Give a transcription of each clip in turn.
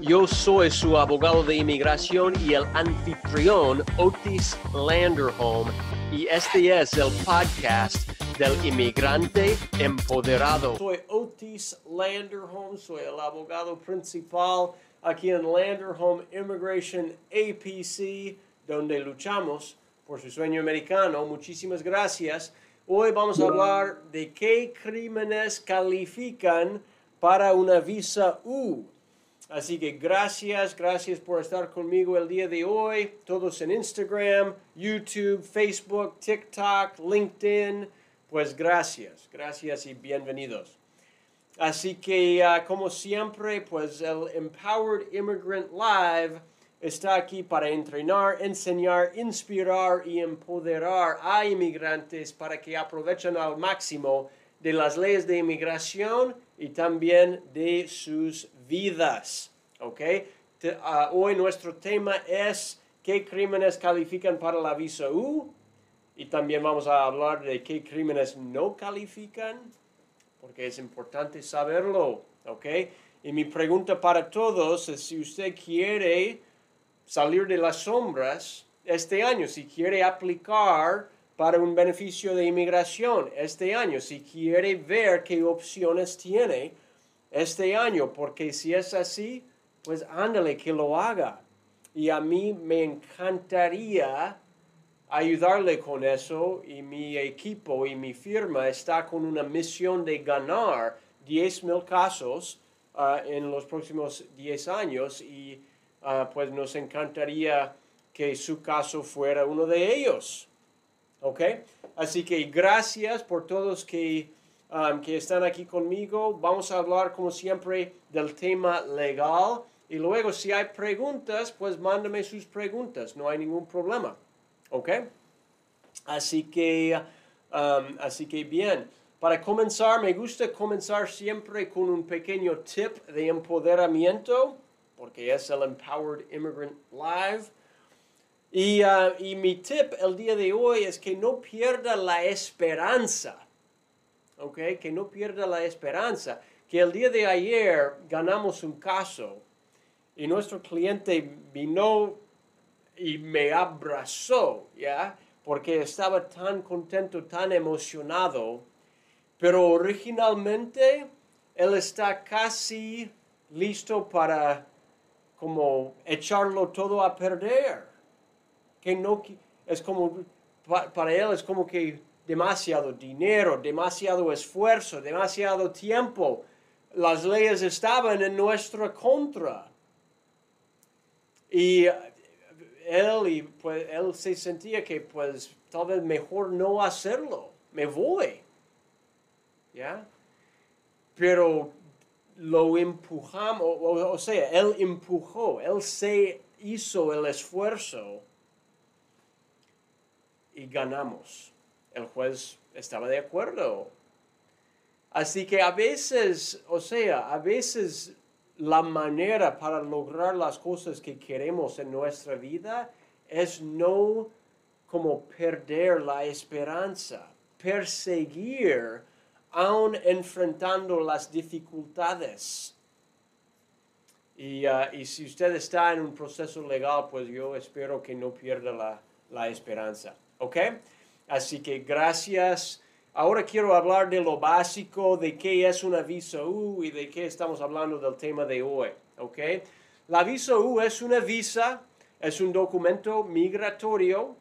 Yo soy su abogado de inmigración y el anfitrión Otis Landerholm y este es el podcast del inmigrante empoderado. Soy Otis Landerholm, soy el abogado principal aquí en Landerholm Immigration APC, donde luchamos por su sueño americano. Muchísimas gracias. Hoy vamos a hablar de qué crímenes califican para una visa U. Así que gracias, gracias por estar conmigo el día de hoy. Todos en Instagram, YouTube, Facebook, TikTok, LinkedIn. Pues gracias, gracias y bienvenidos. Así que ah, como siempre, pues el Empowered Immigrant Live está aquí para entrenar, enseñar, inspirar y empoderar a inmigrantes para que aprovechen al máximo de las leyes de inmigración y también de sus vidas. ¿Ok? Ah, hoy nuestro tema es qué crímenes califican para la visa U y también vamos a hablar de qué crímenes no califican porque es importante saberlo. ¿Ok? Y mi pregunta para todos es si usted quiere salir de las sombras este año, si quiere aplicar para un beneficio de inmigración este año, si quiere ver qué opciones tiene este año, porque si es así, pues ándale que lo haga. Y a mí me encantaría ayudarle con eso y mi equipo y mi firma está con una misión de ganar 10 mil casos ah, en los próximos 10 años y ah, pues nos encantaría que su caso fuera uno de ellos. ¿Ok? Así que gracias por todos que Um, que están aquí conmigo. Vamos a hablar, como siempre, del tema legal. Y luego, si hay preguntas, pues mándame sus preguntas. No hay ningún problema. ¿Ok? Así que, um, así que bien. Para comenzar, me gusta comenzar siempre con un pequeño tip de empoderamiento, porque es el Empowered Immigrant Live. Y, uh, y mi tip el día de hoy es que no pierda la esperanza que no pierda la esperanza. Que el día de ayer ganamos un caso y nuestro cliente vino y me abrazó, ¿ya? Porque estaba tan contento, tan emocionado. Pero originalmente él está casi listo para como echarlo todo a perder. Que no es como para él es como que demasiado dinero, demasiado esfuerzo, demasiado tiempo. Las leyes estaban en nuestra contra. Y él, y, pues, él se sentía que pues tal vez mejor no hacerlo. Me voy. ¿Ya? Pero lo empujamos, o, o sea, él empujó, él se hizo el esfuerzo y ganamos el juez estaba de acuerdo. Así que a veces, o sea, a veces la manera para lograr las cosas que queremos en nuestra vida es no como perder la esperanza, perseguir aún enfrentando las dificultades. Y, uh, y, si usted está en un proceso legal, pues yo espero que no pierda la, la esperanza. ¿Ok? Así que gracias. Ahora quiero hablar de lo básico, de qué es una visa U y de qué estamos hablando del tema de hoy. ¿ok? La visa U es una visa, es un documento migratorio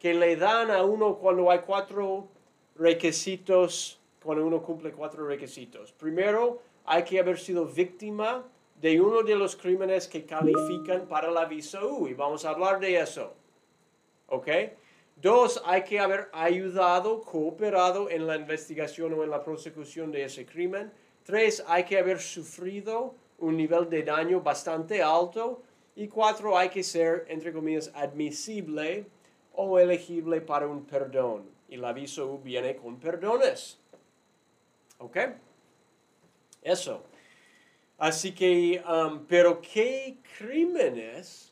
que le dan a uno cuando hay cuatro requisitos, cuando uno cumple cuatro requisitos. Primero, hay que haber sido víctima de uno de los crímenes que califican para la visa U y vamos a hablar de eso. ¿Ok? Dos, hay que haber ayudado, cooperado en la investigación o en la prosecución de ese crimen. Tres, hay que haber sufrido un nivel de daño bastante alto. Y cuatro, hay que ser, entre comillas, admisible o elegible para un perdón. Y la visa U viene con perdones. ¿Ok? Eso. Así que, um, pero ¿qué crímenes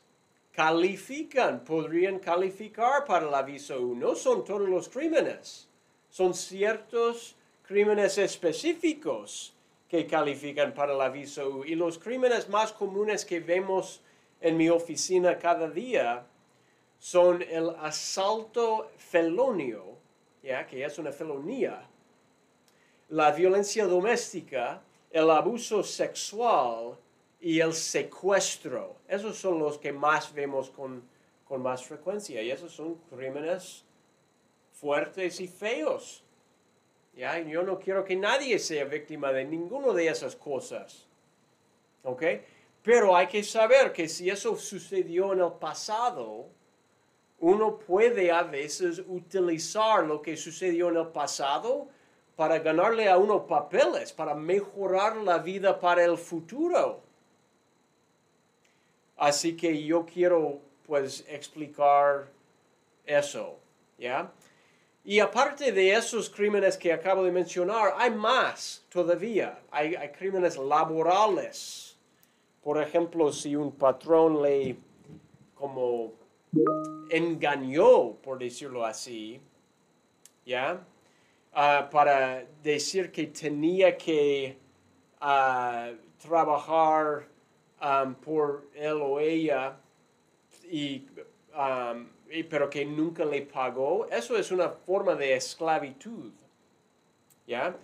califican, podrían calificar para visa U? No son todos los crímenes, son ciertos crímenes específicos que califican para la visa U. Y los crímenes más comunes que vemos en mi oficina cada día son el asalto felonio, ¿ya? que es una felonía, la violencia doméstica, el abuso sexual y el secuestro. Esos son los que más vemos con, con más frecuencia y esos son crímenes fuertes y feos. ¿Ya? Yo no quiero que nadie sea víctima de ninguno de esas cosas. ¿Ok? Pero hay que saber que si eso sucedió en el pasado, uno puede a veces utilizar lo que sucedió en el pasado para ganarle a uno papeles, para mejorar la vida para el futuro. Así que yo quiero pues explicar eso, ¿ya? Y aparte de esos crímenes que acabo de mencionar, hay más todavía. Hay, crímenes laborales. Por ejemplo, si un patrón le como engañó, por decirlo así, ¿ya? Ah, para decir que tenía que uh, trabajar um, por él o ella, y, um, y, pero que nunca le pagó, eso es una forma de esclavitud. ¿ya?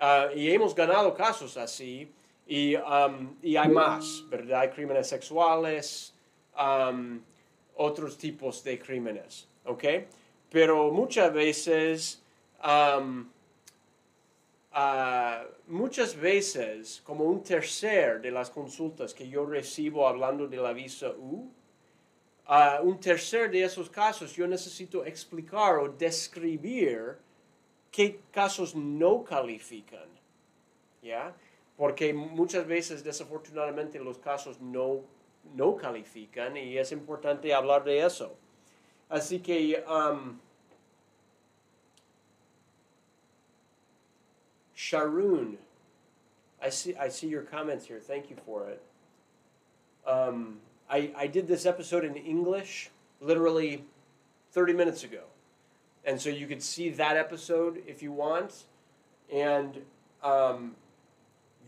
Uh, y hemos ganado casos así, y, um, y hay más, ¿verdad? Hay crímenes sexuales, otros tipos de crímenes, ¿ok? Pero muchas veces Um, uh, muchas veces, como un tercer de las consultas que yo recibo hablando de la visa U, uh, un tercer de esos casos yo necesito explicar o describir qué casos no califican. ¿Ya? Porque muchas veces, desafortunadamente, los casos no, no califican y es importante hablar de eso. Así que um, Sharoon, I see, I see your comments here. Thank you for it. Um, I, I did this episode in English literally 30 minutes ago. And so you could see that episode if you want. And um,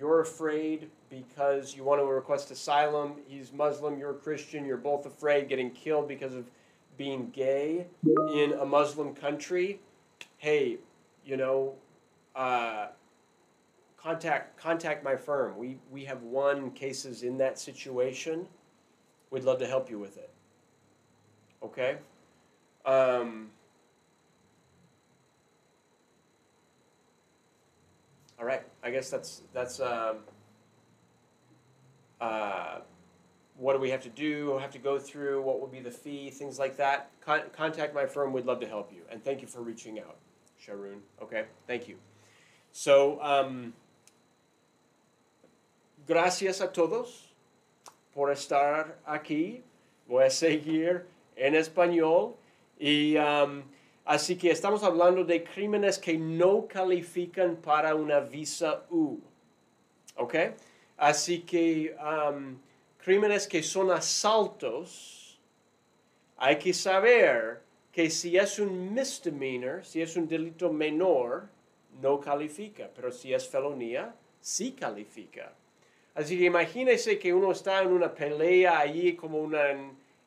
you're afraid because you want to request asylum. He's Muslim, you're Christian, you're both afraid getting killed because of being gay in a Muslim country. Hey, you know, uh, contact contact my firm. We we have won cases in that situation. We'd love to help you with it. Okay. Um, all right. I guess that's that's. Um, uh, what do we have to do? Have to go through? What will be the fee? Things like that. Con- contact my firm. We'd love to help you. And thank you for reaching out, Sharoon. Okay. Thank you. So. Um, gracias a todos por estar aquí. Voy a seguir en español. Y um, así que estamos hablando de crímenes que no califican para una visa U. ¿Ok? Así que um, crímenes que son asaltos, hay que saber que si es un misdemeanor, si es un delito menor, no califica, pero si es felonía, sí califica. Así que imagínese que uno está en una pelea allí como una,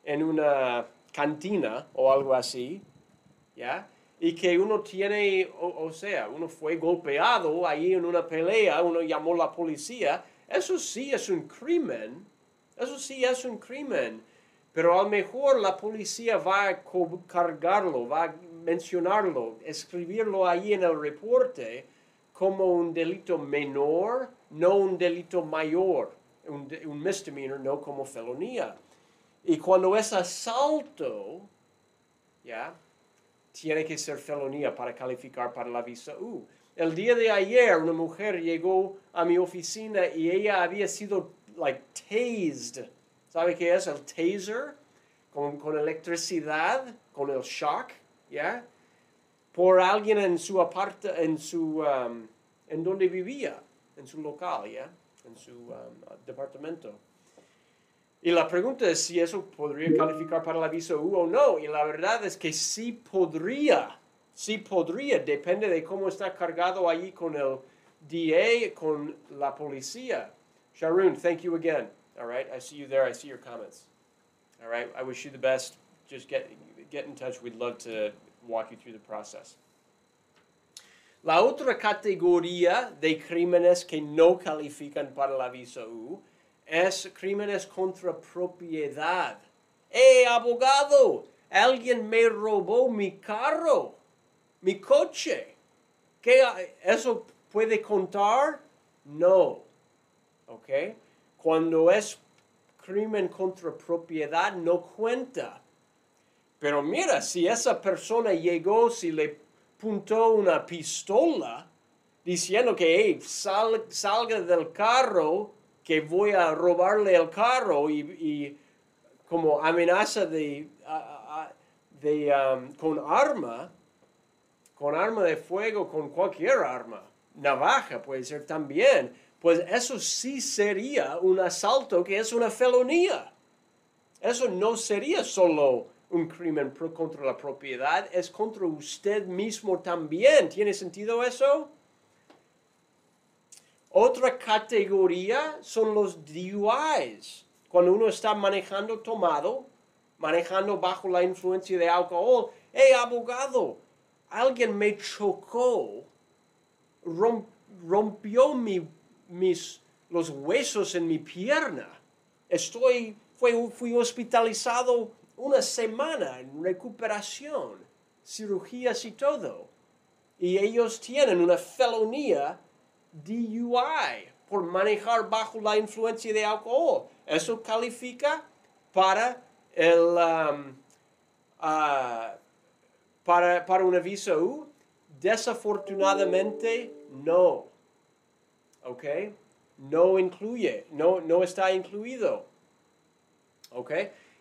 en, una cantina o algo así, ¿ya? Y que uno tiene, o, sea, uno fue golpeado allí en una pelea, uno llamó a la policía, eso sí es un crimen, eso sí es un crimen, pero a lo mejor la policía va a cargarlo, va a mencionarlo, escribirlo ahí en el reporte como un delito menor no un delito mayor, un, un misdemeanor, no como felonía. Y cuando es asalto, ¿ya? Tiene que ser felonía para calificar para la visa U. El día de ayer una mujer llegó a mi oficina y ella había sido like tased. ¿Sabe qué es el taser? con, con electricidad, con el shock, ¿ya? Por alguien en su aparta, en su, um, en donde vivía, en su local, ¿ya? En su um, departamento. Y la pregunta es si eso podría calificar para el aviso U o no. Y la verdad es que sí podría, sí podría, depende de cómo está cargado allí con el DA, con la policía. Sharon, thank you again. All right, I see you there. I see your comments. All right, I wish you the best. Just get, get in touch. We'd love to walk you through the process. La otra categoría de crímenes que no califican para el aviso U es crímenes contra propiedad. ¡Eh, abogado! Alguien me robó mi carro, mi coche. ¿Qué, ¿Eso puede contar? No. ¿Ok? Cuando es crimen contra propiedad, no cuenta. Pero mira, si esa persona llegó, si le puntó una pistola, diciendo que salga del carro, que voy a robarle el carro y, como amenaza de, de um, con arma, con arma de fuego, con cualquier arma, navaja puede ser también, pues eso sí sería un asalto que es una felonía. Eso no sería solo un crimen contra la propiedad, es contra usted mismo también. ¿Tiene sentido eso? Otra categoría son los DUIs. Cuando uno está manejando tomado, manejando bajo la influencia de alcohol, hey abogado, alguien me chocó, rompió mis, los huesos en mi pierna. Estoy, fui, fui hospitalizado una semana en recuperación, cirugías y todo. Y ellos tienen una felonía DUI por manejar bajo la influencia de alcohol. Eso califica para el um, uh, para, para un aviso U. Desafortunadamente no. ¿Ok? No incluye, no, no está incluido. ¿Ok?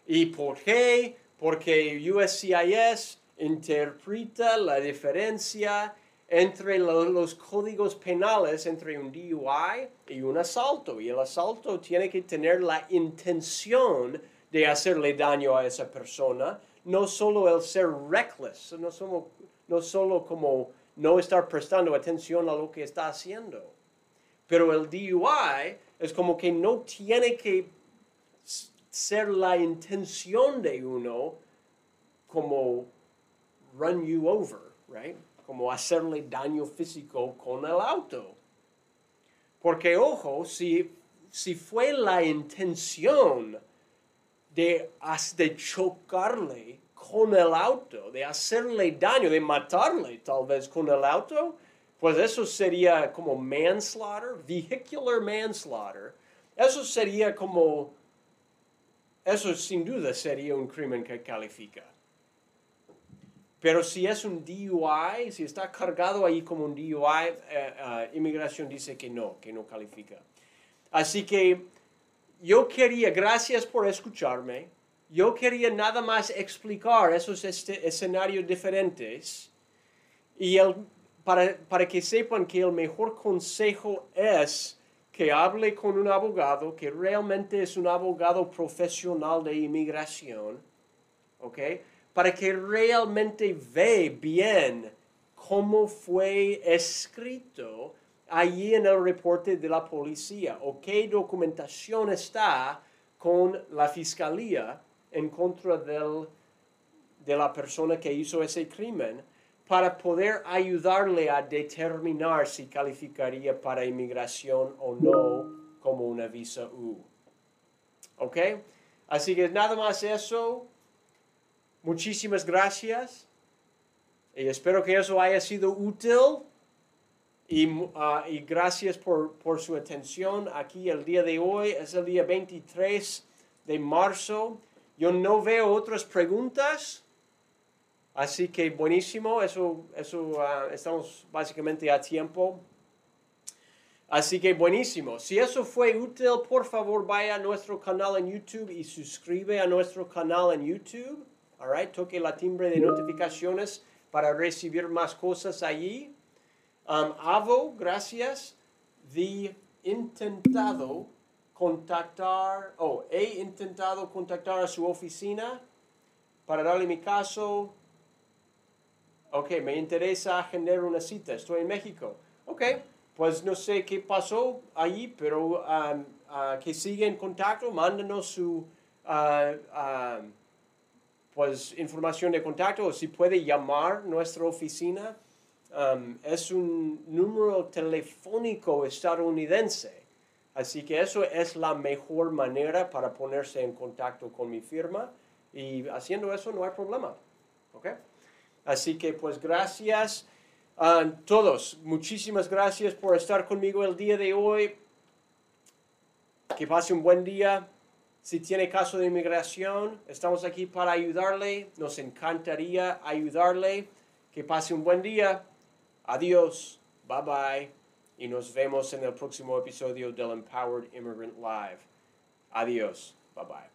¿Y por qué? Porque USCIS interpreta la diferencia entre los códigos penales entre un DUI y un asalto. Y el asalto tiene que tener la intención de hacerle daño a esa persona, no solo el ser reckless, no, somos, no solo como no estar prestando atención a lo que está haciendo. Pero el DUI es como que no tiene que ser la intención de uno como run you over, right? como hacerle daño físico con el auto. Porque, ojo, si, si fue la intención de, de chocarle con el auto, de hacerle daño, de matarle tal vez con el auto, pues eso sería como manslaughter, vehicular manslaughter. Eso sería como, eso sin duda sería un crimen que califica. Pero si es un DUI, si está cargado ahí como un DUI, eh, eh, inmigración dice que no, que no califica. Así que yo quería, gracias por escucharme, yo quería nada más explicar esos este, escenarios diferentes y el, para, para que sepan que el mejor consejo es que hable con un abogado que realmente es un abogado profesional de inmigración, ¿ok? para que realmente ve bien cómo fue escrito allí en el reporte de la policía o qué documentación está con la fiscalía en contra del, de la persona que hizo ese crimen para poder ayudarle a determinar si calificaría para inmigración o no como una visa U. ¿Ok? Así que nada más eso. Muchísimas gracias y espero que eso haya sido útil y, ah, y gracias por, por, su atención aquí el día de hoy. Es el día 23 de marzo. Yo no veo otras preguntas. Así que buenísimo, eso, eso uh, estamos básicamente a tiempo. Así que buenísimo. Si eso fue útil, por favor vaya a nuestro canal en YouTube y suscribe a nuestro canal en YouTube. All? Toque la timbre de notificaciones para recibir más cosas allí. Um, Avo, gracias. The intentado contactar, oh, he intentado contactar a su oficina para darle mi caso. Ok, me interesa generar una cita. Estoy en México. Ok, pues no sé qué pasó allí, pero um, uh, que siga en contacto, mándanos su uh, um, pues, información de contacto o si puede llamar nuestra oficina. Um, es un número telefónico estadounidense. Así que eso es la mejor manera para ponerse en contacto con mi firma y haciendo eso no hay problema. ¿ok? Así que pues gracias a todos. Muchísimas gracias por estar conmigo el día de hoy. Que pase un buen día. Si tiene caso de inmigración, estamos aquí para ayudarle. Nos encantaría ayudarle. Que pase un buen día. Adiós. Bye bye. Y nos vemos en el próximo episodio del Empowered Immigrant Live. Adiós. Bye bye.